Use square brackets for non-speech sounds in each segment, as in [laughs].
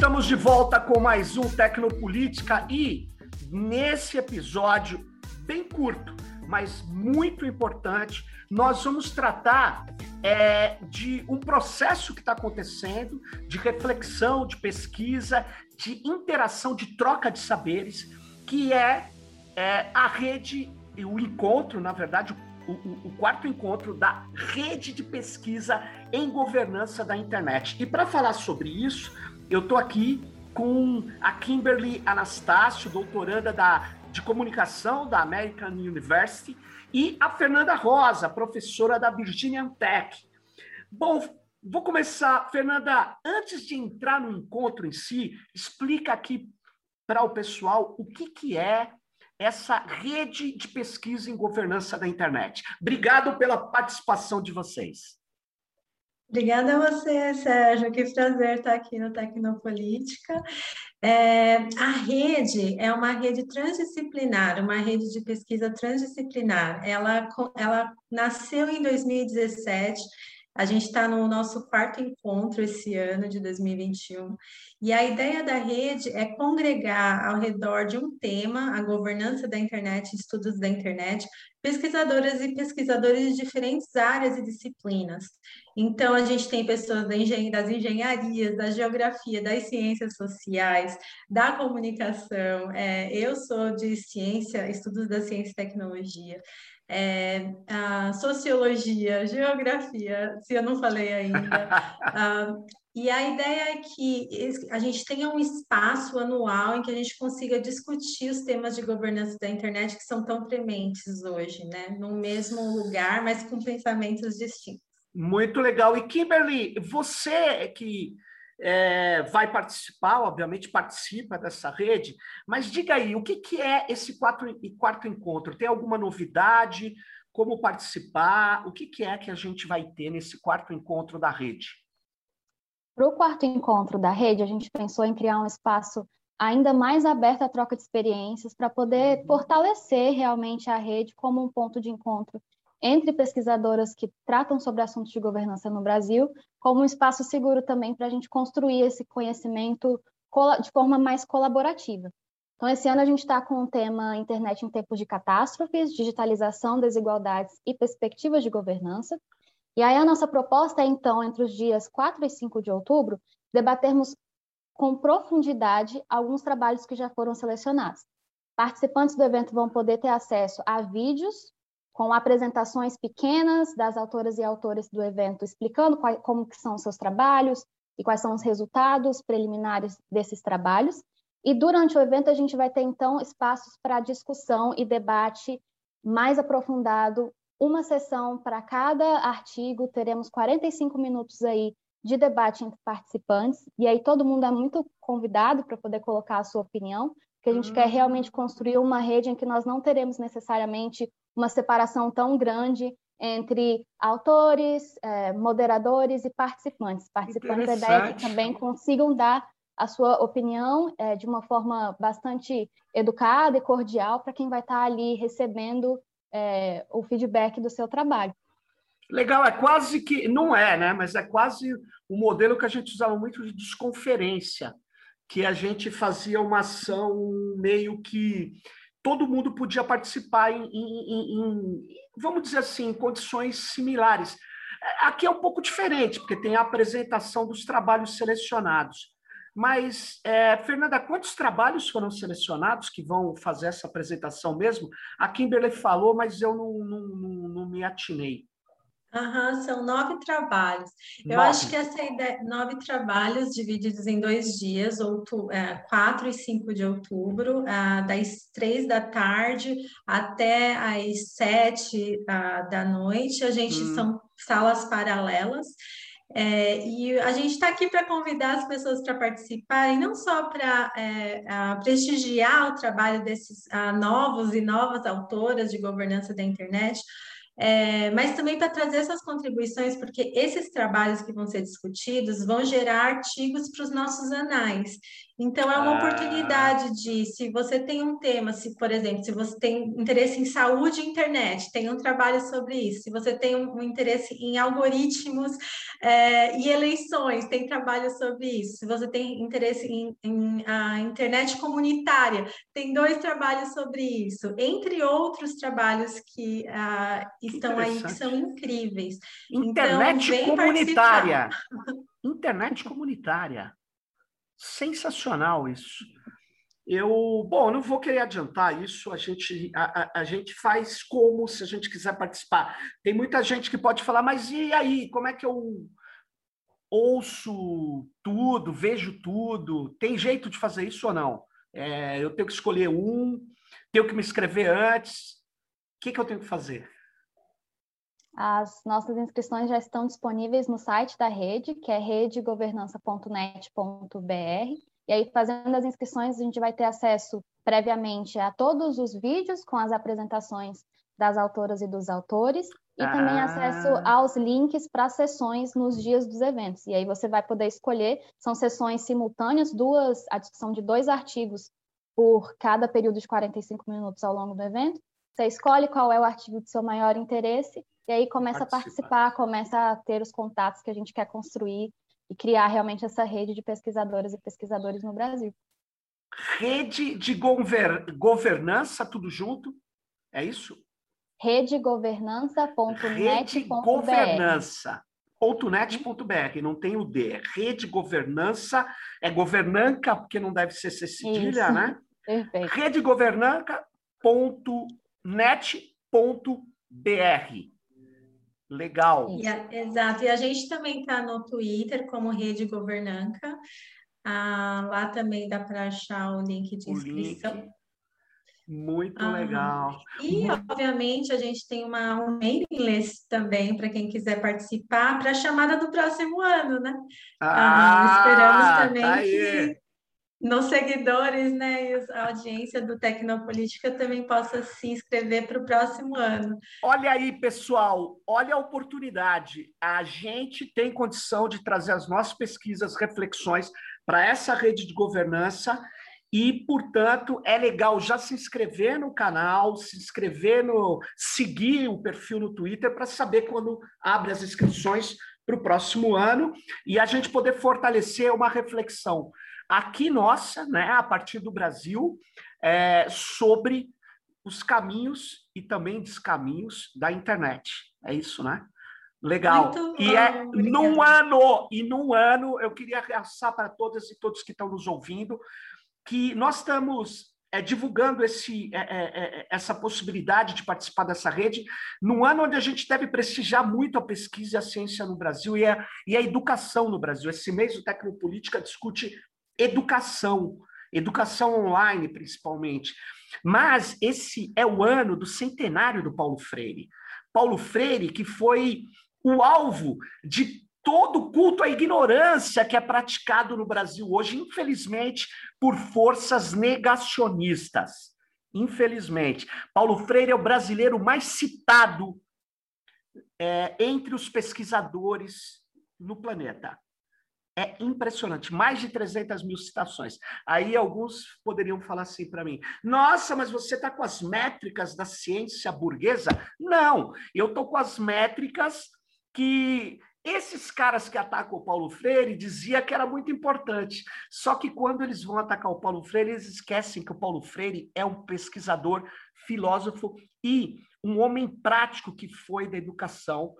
Estamos de volta com mais um Tecnopolítica e nesse episódio bem curto, mas muito importante, nós vamos tratar é, de um processo que está acontecendo, de reflexão, de pesquisa, de interação, de troca de saberes, que é, é a rede, o encontro, na verdade, o, o, o, quarto encontro da rede de pesquisa em governança da internet. E para falar sobre isso, eu estou aqui com a Kimberly Anastácio, doutoranda da, de comunicação da American University, e a Fernanda Rosa, professora da Virginia Tech. Bom, vou começar. Fernanda, antes de entrar no encontro em si, explica aqui para o pessoal o que, que é essa rede de pesquisa em governança da internet. Obrigado pela participação de vocês. Obrigada a você, Sérgio. Que prazer estar aqui no Tecnopolítica. É, a rede é uma rede transdisciplinar, uma rede de pesquisa transdisciplinar. Ela, ela nasceu em 2017 a gente está no nosso quarto encontro esse ano de 2021 e a ideia da rede é congregar ao redor de um tema, a governança da internet, estudos da internet, pesquisadoras e pesquisadores de diferentes áreas e disciplinas. Então, a gente tem pessoas das engenharias, da geografia, das ciências sociais, da comunicação. É, eu sou de ciência, estudos da ciência e tecnologia é, a sociologia, geografia, se eu não falei ainda. uh, [laughs] e a ideia é que a gente tenha um espaço anual em que a gente consiga discutir os temas de governança da internet que são tão prementes hoje, né? No mesmo lugar, mas com pensamentos distintos. Muito legal. E Kimberly, você que é, vai participar, obviamente participa dessa rede, mas diga aí, o que, que é esse quatro, quarto encontro? Tem alguma novidade? Como participar? O que, que é que a gente vai ter nesse quarto encontro da rede? Para o quarto encontro da rede, a gente pensou em criar um espaço ainda mais aberto à troca de experiências para poder uhum. fortalecer realmente a rede como um ponto de encontro entre pesquisadoras que tratam sobre assuntos de governança no Brasil, como um espaço seguro também para a gente construir esse conhecimento de forma mais colaborativa. Então, esse ano a gente está com o tema Internet em Tempos de Catástrofes, Digitalização, Desigualdades e Perspectivas de Governança. E aí a nossa proposta é, então, entre os dias 4 e 5 de outubro, debatermos com profundidade alguns trabalhos que já foram selecionados. Participantes do evento vão poder ter acesso a vídeos com apresentações pequenas das autoras e autores do evento, explicando qual, como que são os seus trabalhos e quais são os resultados preliminares desses trabalhos. E durante o evento a gente vai ter então espaços para discussão e debate mais aprofundado, uma sessão para cada artigo, teremos 45 minutos aí de debate entre participantes, e aí todo mundo é muito convidado para poder colocar a sua opinião, porque a gente quer realmente construir uma rede em que nós não teremos necessariamente uma separação tão grande entre autores, eh, moderadores e participantes. Participantes, a ideia é que também consigam dar a sua opinião eh, de uma forma bastante educada e cordial para quem vai estar ali recebendo eh, o feedback do seu trabalho. Legal, é quase que, não é, né? Mas é quase o modelo que a gente usava muito de desconferência, que a gente fazia uma ação meio que todo mundo podia participar em, em, em, vamos dizer assim, condições similares. Aqui é um pouco diferente, porque tem a apresentação dos trabalhos selecionados. Mas, é, Fernanda, quantos trabalhos foram selecionados que vão fazer essa apresentação mesmo? A Kimberley falou, mas eu não, não, não, não me atinei. Uhum, são nove trabalhos. Nove. Eu acho que essa ideia, nove trabalhos divididos em dois dias, outubro, é, 4 e 5 de outubro, é, das três da tarde até as sete uh, da noite. A gente hum. são salas paralelas. É, e a gente está aqui para convidar as pessoas para participarem, não só para é, prestigiar o trabalho desses uh, novos e novas autoras de governança da internet, é, mas também para trazer essas contribuições, porque esses trabalhos que vão ser discutidos vão gerar artigos para os nossos anais. Então, é uma ah. oportunidade de, se você tem um tema, se, por exemplo, se você tem interesse em saúde e internet, tem um trabalho sobre isso. Se você tem um, interesse em algoritmos é, e eleições, tem trabalho sobre isso. Se você tem interesse em, em a internet comunitária, tem dois trabalhos sobre isso. Entre outros trabalhos que uh, estão aí, que são incríveis. Internet então, comunitária. [laughs] Internet comunitária. Sensacional isso. Eu, bom, não vou querer adiantar isso, a gente, a, a, a, gente faz como se a gente quiser participar. Tem muita gente que pode falar, mas e aí, como é que eu ouço tudo, vejo tudo? Tem jeito de fazer isso ou não? É, eu tenho que escolher um, tenho que me inscrever antes. O que, que eu tenho que fazer? As nossas inscrições já estão disponíveis no site da rede, que é redegovernança.net.br. E aí, fazendo as inscrições, a gente vai ter acesso previamente a todos os vídeos com as apresentações das autoras e dos autores, e ah. também acesso aos links para sessões nos dias dos eventos. E aí você vai poder escolher, são sessões simultâneas, duas, a discussão de dois artigos por cada período de 45 minutos ao longo do evento. Você escolhe qual é o artigo de seu maior interesse e aí começa participar. a participar, começa a ter os contatos que a gente quer construir e criar realmente essa rede de pesquisadoras e pesquisadores no Brasil. Rede de gover governança, tudo junto? É isso? redegovernança.net.br. não tem o D. Rede governança é governanca, porque não deve ser cedilha, isso. né? [laughs] Perfeito. redegovernanca.net.br. Legal. E a, exato. E a gente também está no Twitter como Rede Governanca. Ah, lá também dá para achar o link de inscrição. Link. Muito ah, legal. E, obviamente, a gente tem uma, um mailing list também para quem quiser participar para a chamada do próximo ano, né? Ah, ah esperamos também tá que nos seguidores, né, e a audiência do Tecnopolítica também possa se inscrever para o próximo ano. Olha aí, pessoal, olha a oportunidade. A gente tem condição de trazer as nossas pesquisas, reflexões para essa rede de governança e, portanto, é legal já se inscrever no canal, se inscrever no. seguir o perfil no Twitter para saber quando abre as inscrições para o próximo ano e a gente poder fortalecer uma reflexão aqui nossa, né, a partir do Brasil, é, sobre os caminhos e também descaminhos da internet. É isso, né? Legal. Muito e é num ano, e num ano, eu queria realçar para todas e todos que estão nos ouvindo que nós estamos é, divulgando esse, é, é, é essa possibilidade de participar dessa rede num ano onde a gente deve prestigiar muito a pesquisa e a ciência no Brasil e a, e a educação no Brasil. Esse mês o Tecnopolítica discute educação, educação online principalmente. Mas esse é o ano do centenário do Paulo Freire. Paulo Freire, que foi o alvo de todo culto à ignorância que é praticado no Brasil hoje, infelizmente, por forças negacionistas. Infelizmente. Paulo Freire é o brasileiro mais citado é, entre os pesquisadores no planeta. É impressionante, mais de 300 mil citações. Aí alguns poderiam falar assim para mim: nossa, mas você está com as métricas da ciência burguesa? Não, eu estou com as métricas que esses caras que atacam o Paulo Freire dizia que era muito importante. Só que quando eles vão atacar o Paulo Freire, eles esquecem que o Paulo Freire é um pesquisador, filósofo e um homem prático que foi da educação,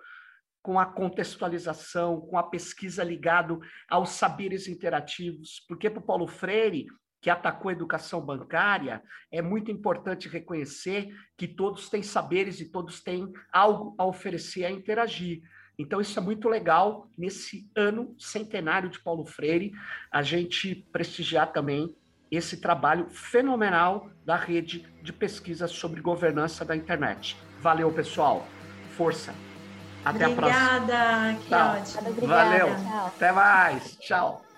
com a contextualização, com a pesquisa ligado aos saberes interativos, porque para o Paulo Freire, que atacou a educação bancária, é muito importante reconhecer que todos têm saberes e todos têm algo a oferecer, a interagir. Então, isso é muito legal nesse ano centenário de Paulo Freire, a gente prestigiar também esse trabalho fenomenal da rede de pesquisa sobre governança da internet. Valeu, pessoal. Força! Até Obrigada, a próxima. Obrigada, que ótimo. Valeu. Tchau. Até mais. Tchau.